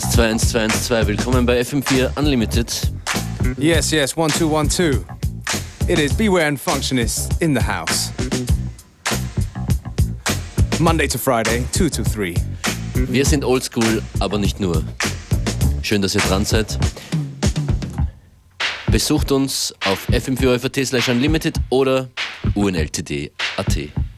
121212, willkommen bei FM4 Unlimited. Yes, yes, 1212. It is Beware and Functionist in the house. Monday to Friday, 2 to 3. Wir sind oldschool, aber nicht nur. Schön, dass ihr dran seid. Besucht uns auf fm4 slash unlimited oder unltd.at.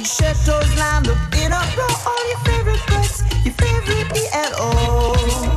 Your shirt toes lined up in a row. All your favorite books, your favorite E.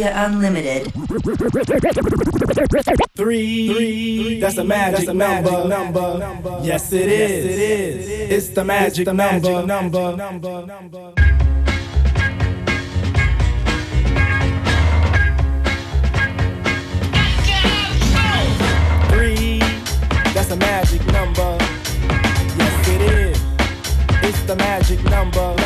FM4 Unlimited. Three, three, that's a magic, that's a magic number. number. Yes, it is. Yes, it is. It's the magic, it's the magic number. number. number. Three, that's a magic number. Yes, it is. It's the magic number.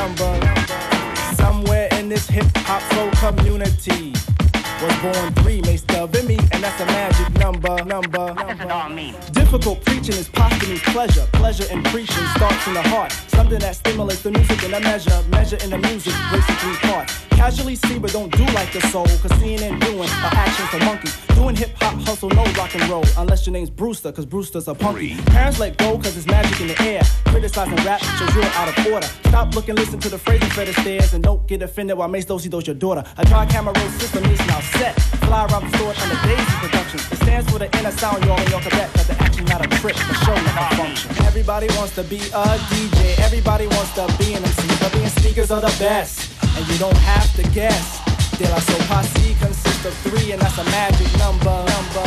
Born three, makes the me, and that's a magic number, number. What does it all mean? Difficult preaching is posthumous pleasure. Pleasure in preaching starts in the heart. Something that stimulates the music in a measure. Measure in the music breaks it three parts. Casually see, but don't do like the soul. Cause seeing and doing are actions for monkeys. Doing hip hop hustle, no rock and roll. Unless your name's Brewster, cause Brewster's a punky. Parents let go, cause it's magic in the air. Criticizing rap shows you're out of order. Stop looking, listen to the phrases better stairs, and don't get offended while Mace Dosey does your daughter. A dry camera roll system is now set. Fly around the store under Daisy Productions. It stands for the inner sound, y'all, y'all can bet that the action not a trick, the show not a function. Everybody wants to be a DJ, everybody wants to be an MC, but being speakers are the best, and you don't have to guess. De La Soul Posse consists of three, and that's a magic number. number.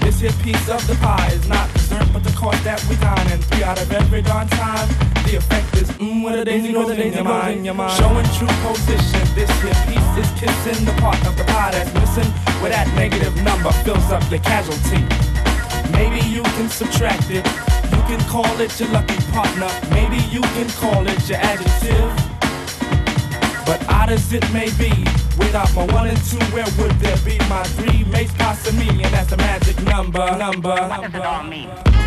This here piece of the pie is not dessert, but the course that we dine in. Three out of every darn time. The effect is mmm, what a daisy goes in your mind. Showing true position. This here piece is kissing the part of the pie that's missing, where that negative number fills up the casualty. Maybe you can subtract it. You can call it your lucky partner. Maybe you can call it your adjective. But odd as it may be, without my one and two, where would there be my three mates passing me? And that's the magic number, number. What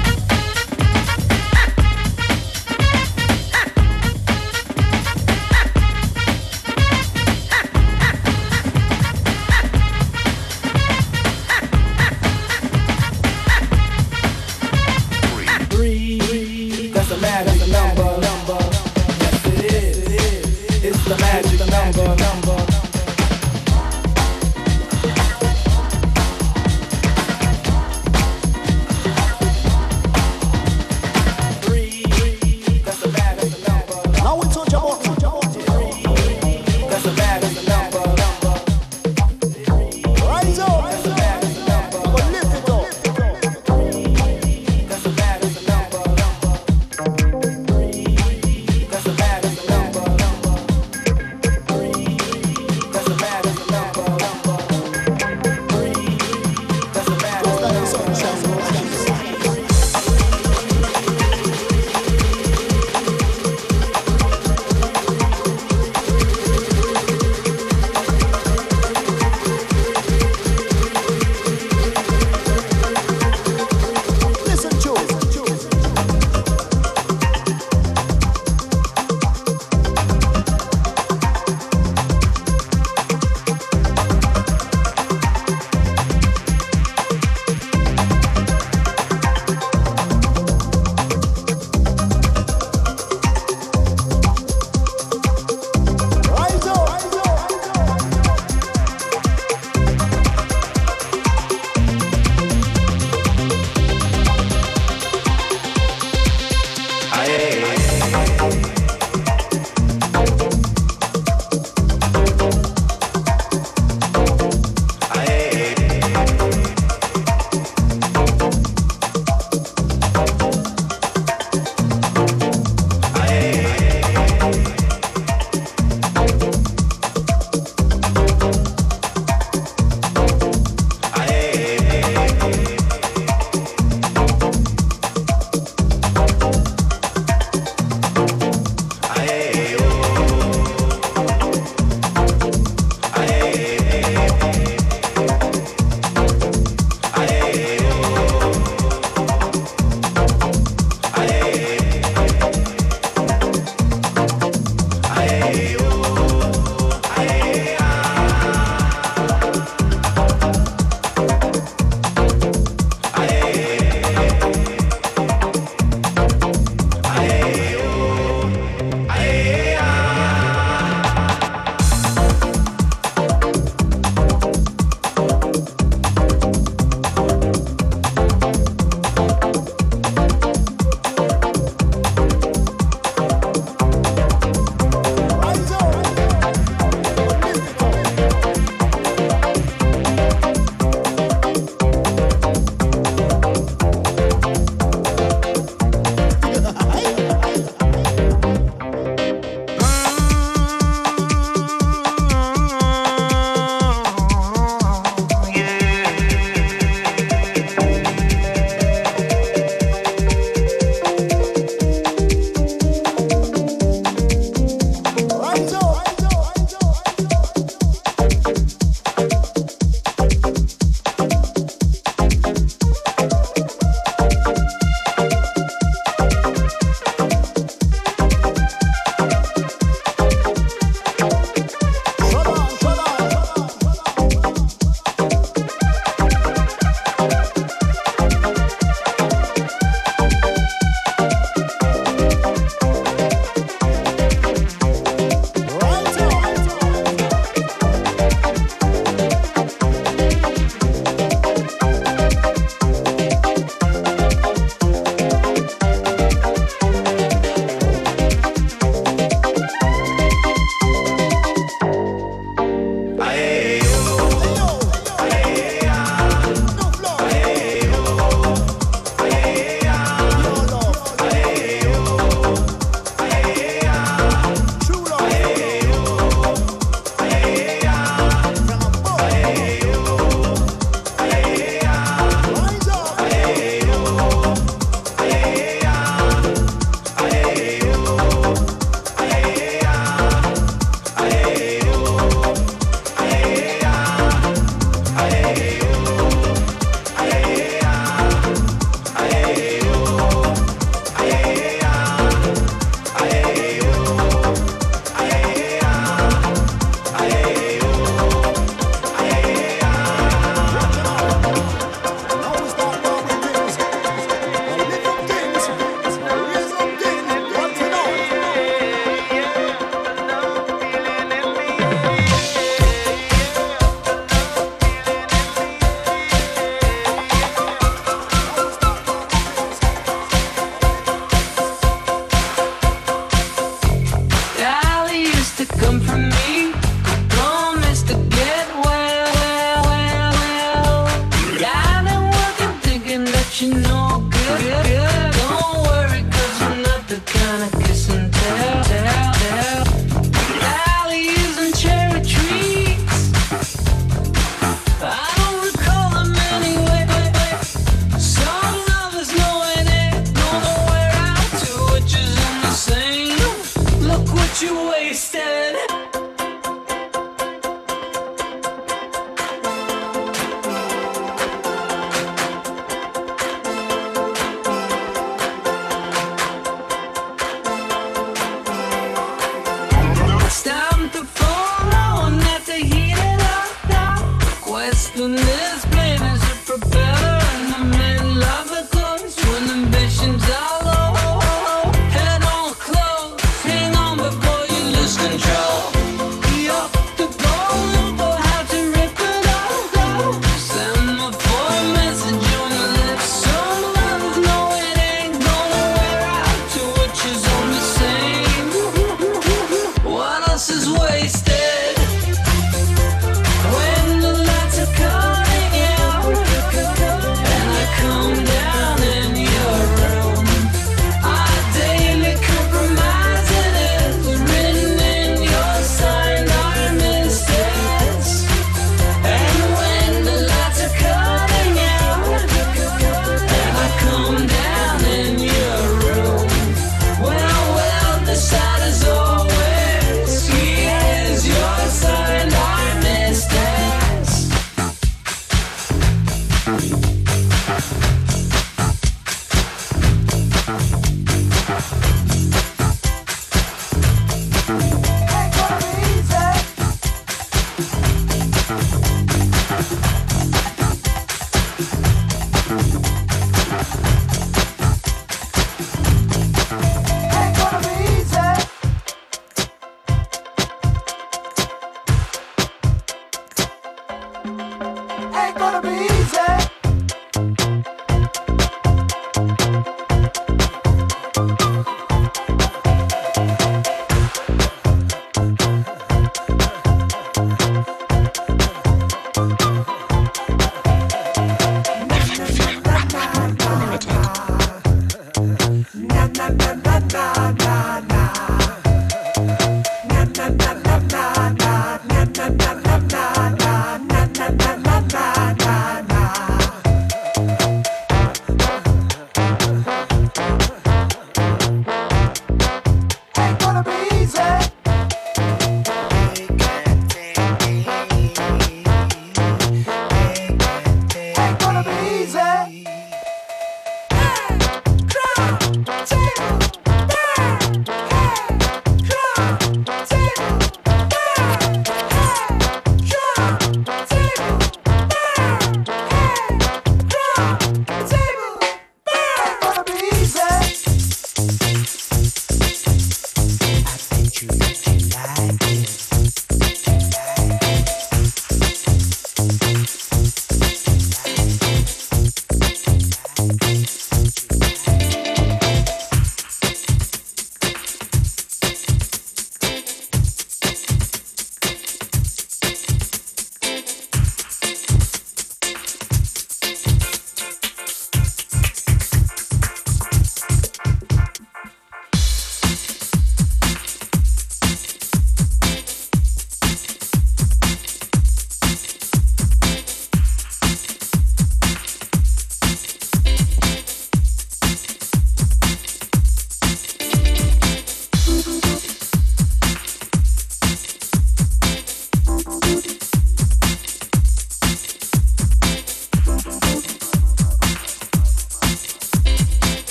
believed in their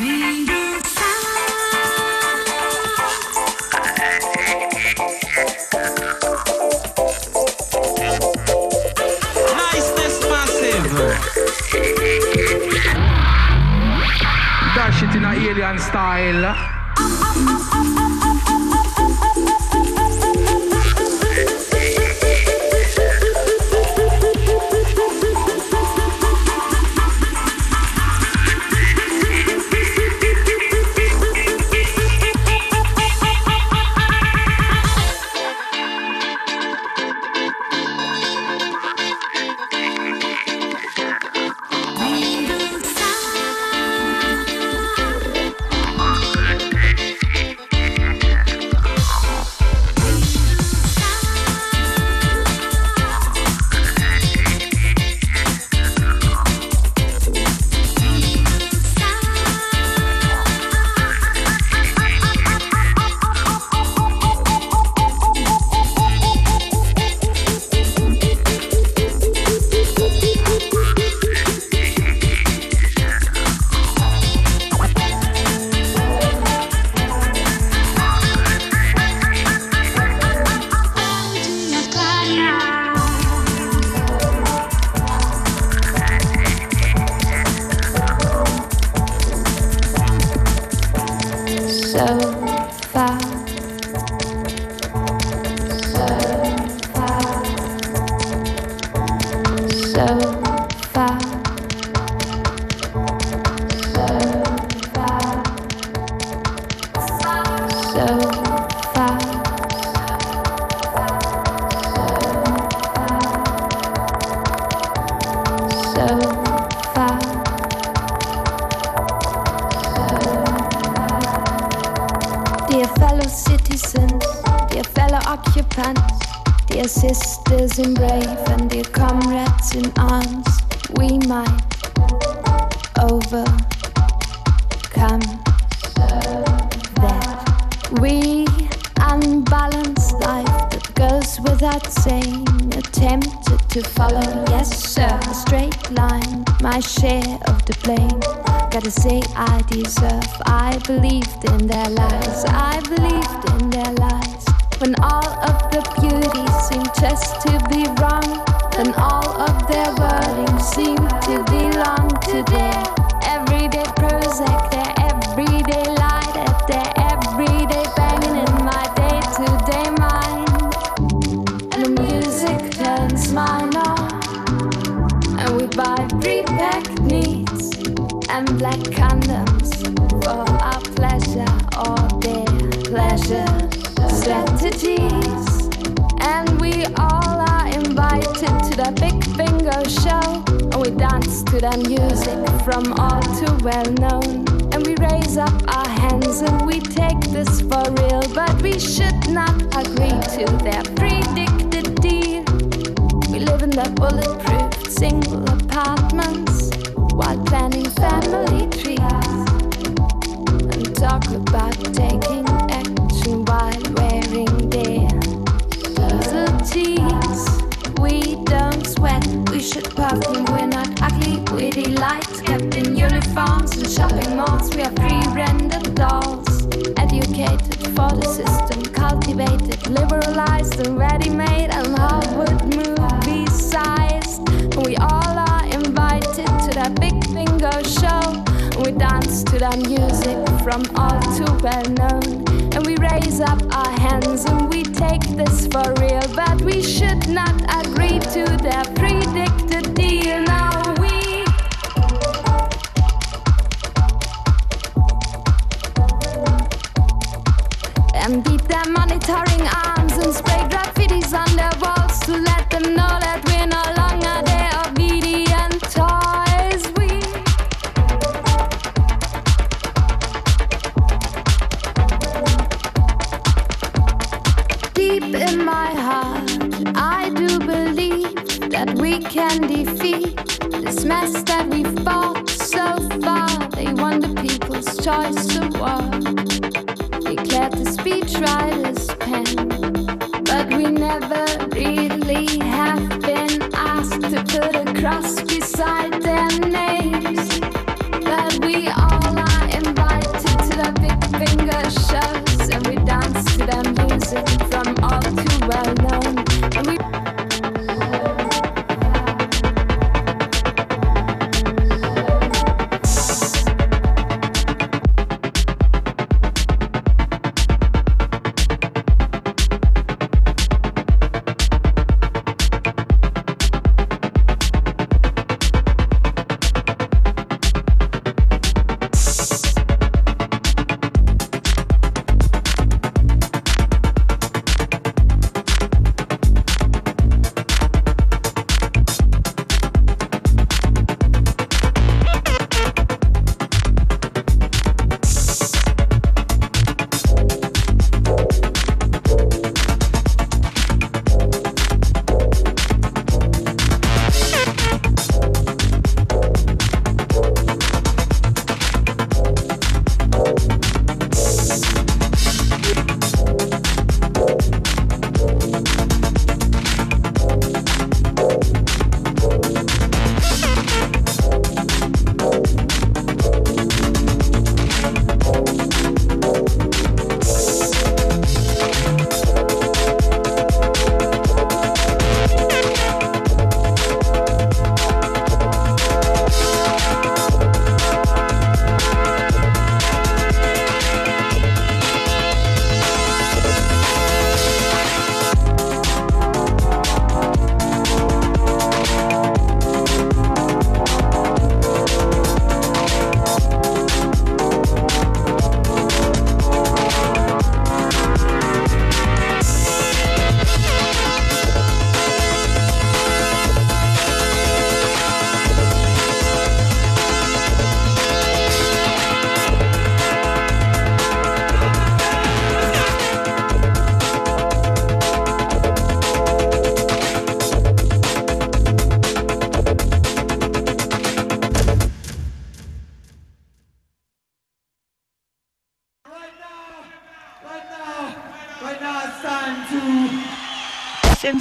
lies when all of the beauty this for real. But we should not agree to their predicted deal. We live in the bulletproof single apartments while planning family trees and talk about taking action while wearing their little tees. We don't sweat, we should perfume. We're not ugly, we delight. Kept in uniforms and shopping malls, we are pre-rendered dolls. Educated for the system, cultivated, liberalized, and ready-made, and Hollywood movie sized. And we all are invited to that big bingo show. We dance to the music from all too well known. And we raise up our hands and we take this for real. But we should not agree to their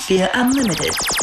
FM4 Unlimited.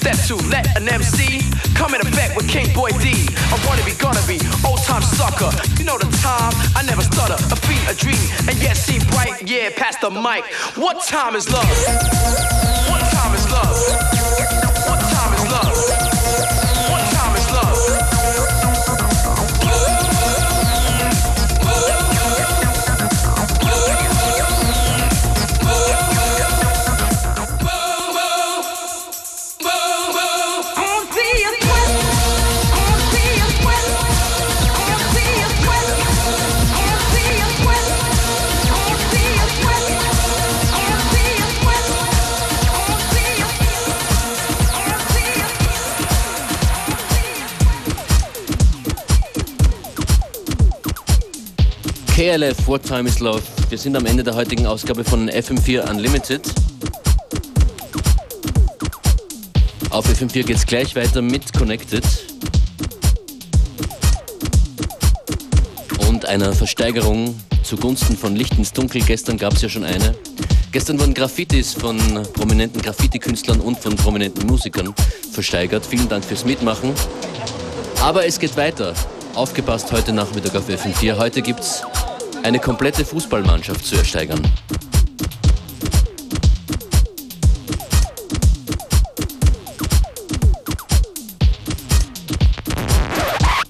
Step two, let an MC come in effect with King Boy D. I wanna be, gonna be, old time sucker. You know the time, I never stutter. A beat, a dream, and yet see bright. Yeah, past the mic. What time is love? What time is love? KLF, What Time is Love. Wir sind am Ende der heutigen Ausgabe von FM4 Unlimited. Auf FM4 geht es gleich weiter mit Connected. Und einer Versteigerung zugunsten von Licht ins Dunkel. Gestern gab es ja schon eine. Gestern wurden Graffitis von prominenten Graffiti-Künstlern und von prominenten Musikern versteigert. Vielen Dank fürs Mitmachen. Aber es geht weiter. Aufgepasst heute Nachmittag auf FM4. Heute gibt's eine komplette Fußballmannschaft zu ersteigern.